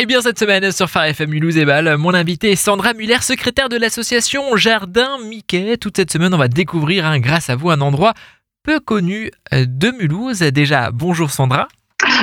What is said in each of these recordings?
Et bien cette semaine sur Phare Mulhouse et Bâle, mon invité est Sandra Muller, secrétaire de l'association Jardin Mickey. Toute cette semaine, on va découvrir, hein, grâce à vous, un endroit peu connu euh, de Mulhouse. Déjà, bonjour Sandra.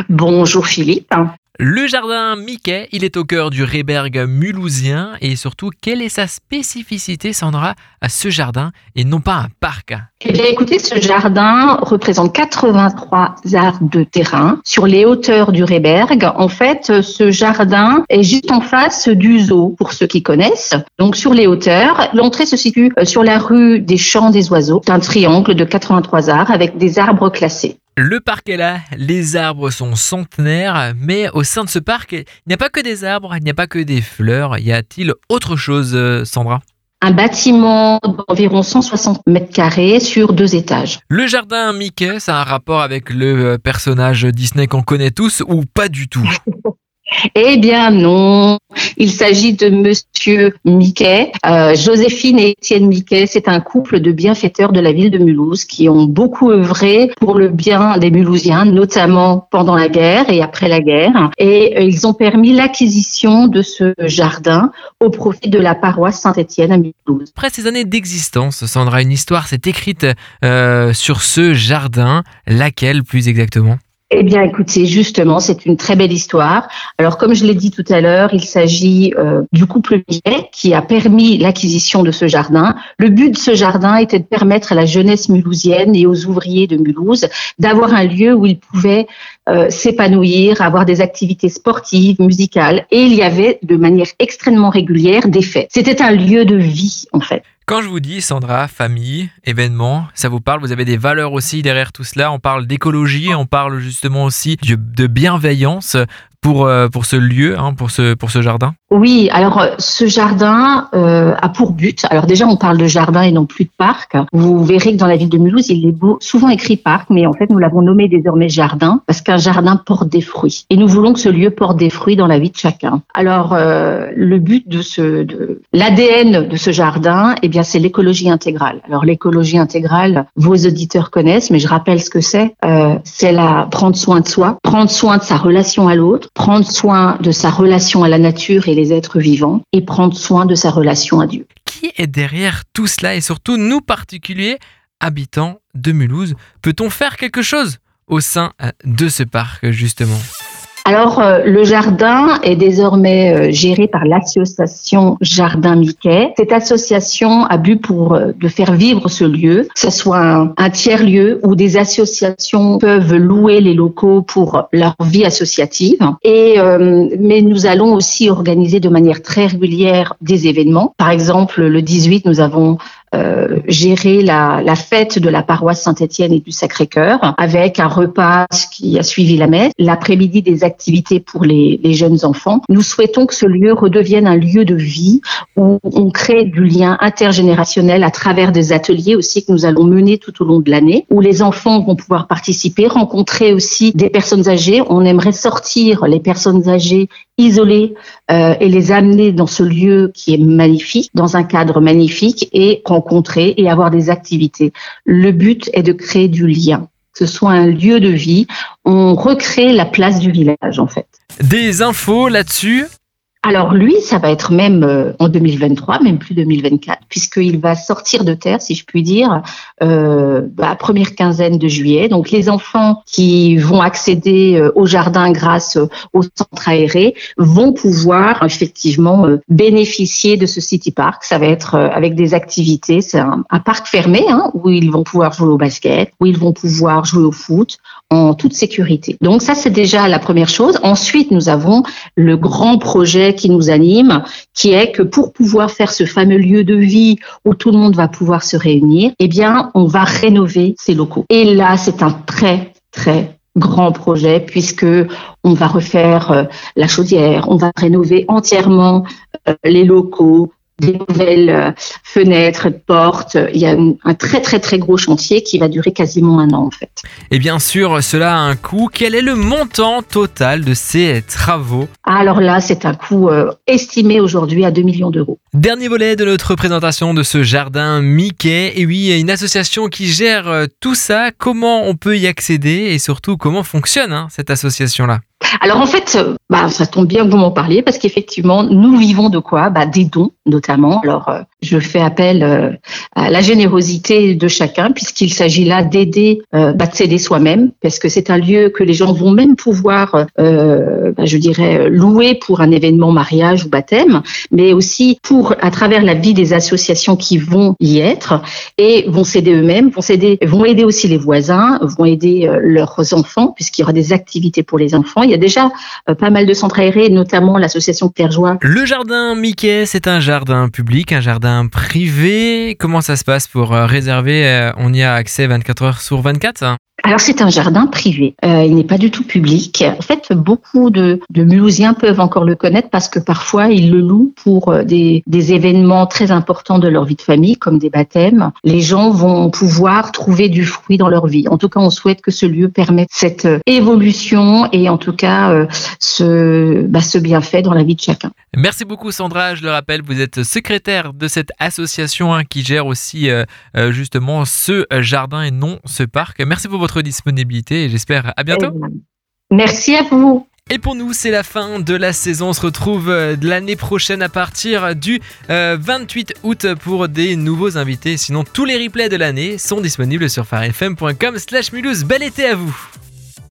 Bonjour Philippe. Le jardin Mickey, il est au cœur du Réberg mulhousien et surtout, quelle est sa spécificité, Sandra, à ce jardin et non pas un parc? Eh bien, écoutez, ce jardin représente 83 arts de terrain sur les hauteurs du Réberg. En fait, ce jardin est juste en face du zoo, pour ceux qui connaissent. Donc, sur les hauteurs, l'entrée se situe euh, sur la rue des Champs des Oiseaux, un triangle de 83 arts avec des arbres classés. Le parc est là, les arbres sont centenaires, mais au sein de ce parc, il n'y a pas que des arbres, il n'y a pas que des fleurs. Y a-t-il autre chose, euh, Sandra? Un bâtiment d'environ 160 mètres carrés sur deux étages. Le jardin Mickey, ça a un rapport avec le euh, personnage Disney qu'on connaît tous ou pas du tout? Eh bien non, il s'agit de Monsieur Mickey. Euh, Joséphine et Étienne Mickey, c'est un couple de bienfaiteurs de la ville de Mulhouse qui ont beaucoup œuvré pour le bien des Mulhousiens, notamment pendant la guerre et après la guerre. Et euh, ils ont permis l'acquisition de ce jardin au profit de la paroisse Saint-Étienne à Mulhouse. Après ces années d'existence, Sandra, une histoire s'est écrite euh, sur ce jardin. Laquelle plus exactement? Eh bien, écoutez, justement, c'est une très belle histoire. Alors, comme je l'ai dit tout à l'heure, il s'agit euh, du couple Millet qui a permis l'acquisition de ce jardin. Le but de ce jardin était de permettre à la jeunesse mulhousienne et aux ouvriers de Mulhouse d'avoir un lieu où ils pouvaient euh, s'épanouir, avoir des activités sportives, musicales. Et il y avait, de manière extrêmement régulière, des fêtes. C'était un lieu de vie, en fait. Quand je vous dis, Sandra, famille, événement, ça vous parle? Vous avez des valeurs aussi derrière tout cela? On parle d'écologie, on parle justement aussi de bienveillance pour, euh, pour ce lieu, hein, pour, ce, pour ce jardin? Oui, alors euh, ce jardin euh, a pour but, alors déjà on parle de jardin et non plus de parc. Vous verrez que dans la ville de Mulhouse, il est beau, souvent écrit parc, mais en fait nous l'avons nommé désormais jardin parce qu'un jardin porte des fruits. Et nous voulons que ce lieu porte des fruits dans la vie de chacun. Alors le but de ce, de l'ADN de ce jardin, eh bien c'est l'écologie intégrale. Alors l'écologie intégrale, vos auditeurs connaissent, mais je rappelle ce que c'est. c'est la prendre soin de soi, prendre soin de sa relation à l'autre prendre soin de sa relation à la nature et les êtres vivants et prendre soin de sa relation à Dieu. Qui est derrière tout cela et surtout nous particuliers habitants de Mulhouse Peut-on faire quelque chose au sein euh, de ce parc justement? Alors, euh, le jardin est désormais euh, géré par l'association Jardin Mickey. Cette association a but pour euh, de faire vivre ce lieu, que ce soit un, tiers lieu où des associations peuvent louer les locaux pour leur vie associative. Et mais nous allons aussi organiser de manière très régulière des événements. Par exemple, le 18, nous avons euh, gérer la, la, fête de la paroisse Saint-Étienne et du Sacré-Cœur avec un repas qui a suivi la messe, l'après-midi des activités pour les, les, jeunes enfants. Nous souhaitons que ce lieu redevienne un lieu de vie où on crée du lien intergénérationnel à travers des ateliers aussi que nous allons mener tout au long de l'année où les enfants vont pouvoir participer, rencontrer aussi des personnes âgées. On aimerait sortir les personnes âgées isolées euh, et les amener dans ce lieu qui est magnifique, dans un cadre magnifique et rencontrer et avoir des activités. Le but est de créer du lien, que ce soit un lieu de vie. On recrée la place du village en fait. Des infos là-dessus alors lui, ça va être même euh, en 2023, même plus 2024, puisqu'il va sortir de terre, si je puis dire, euh, bah, première quinzaine de juillet. Donc les enfants qui vont accéder euh, au jardin grâce euh, au centre aéré vont pouvoir effectivement bénéficier de ce City Park. Ça va être avec des activités, c'est un, parc fermé hein, où ils vont pouvoir jouer au basket, où ils vont pouvoir jouer au foot en toute sécurité. Donc ça, c'est déjà la première chose. Ensuite, nous avons le grand projet qui nous anime, qui est que pour pouvoir faire ce fameux lieu de vie où tout le monde va pouvoir se réunir, eh bien, on va rénover ces locaux. Et là, c'est un très, très grand projet puisque on va refaire euh, la chaudière, on va rénover entièrement euh, les locaux, des nouvelles euh, fenêtres, portes. Il y a un très très très gros chantier qui va durer quasiment un an en fait. Et bien sûr, cela a un coût. Quel est le montant total de ces travaux? Alors là, c'est un coût euh, estimé aujourd'hui à 2 millions d'euros. Dernier volet de notre présentation de ce jardin Mickey. Et oui, il y a une association qui gère euh, tout ça. Comment on peut y accéder et surtout comment fonctionne hein, cette association-là? Alors en fait, euh, bah, ça tombe bien que vous m'en parliez parce qu'effectivement, nous vivons de quoi? Bah, Des dons notamment. Alors euh, je fais appel euh, à la générosité de chacun puisqu'il s'agit là d'aider, bah, de s'aider soi-même parce que c'est un lieu que les gens vont même pouvoir, bah, je dirais, louer pour un événement mariage ou baptême, mais aussi pour à travers la vie des associations qui vont y être et vont s'aider eux-mêmes, vont s'aider, vont aider aussi les voisins, vont aider leurs enfants puisqu'il y aura des activités pour les enfants. Il y a déjà euh, pas mal de centres aérés, notamment l'association Joie. Le jardin Mickey, c'est un jardin public, un jardin privé. Comment ça se passe pour euh, réserver euh, On y a accès 24 heures sur 24 alors c'est un jardin privé, euh, il n'est pas du tout public. En fait, beaucoup de, de, Mulhousiens peuvent encore le connaître parce que parfois ils le louent pour des, des, événements très importants de leur vie de famille, comme des baptêmes. Les gens vont pouvoir trouver du fruit dans leur vie. En tout cas, on souhaite que ce lieu permette cette évolution et en tout cas euh, ce, bah, ce bienfait dans la vie de chacun. Merci beaucoup Sandra, je le rappelle, vous êtes secrétaire de cette association hein, qui gère aussi euh, justement ce jardin et non ce parc. Merci pour votre disponibilité et j'espère à bientôt. Merci à vous. Et pour nous, c'est la fin de la saison. On se retrouve euh, l'année prochaine à partir du 28 euh, août pour des nouveaux invités. Sinon, tous les replays de l'année sont disponibles sur farfm.com slash Mulhouse. Bel été à vous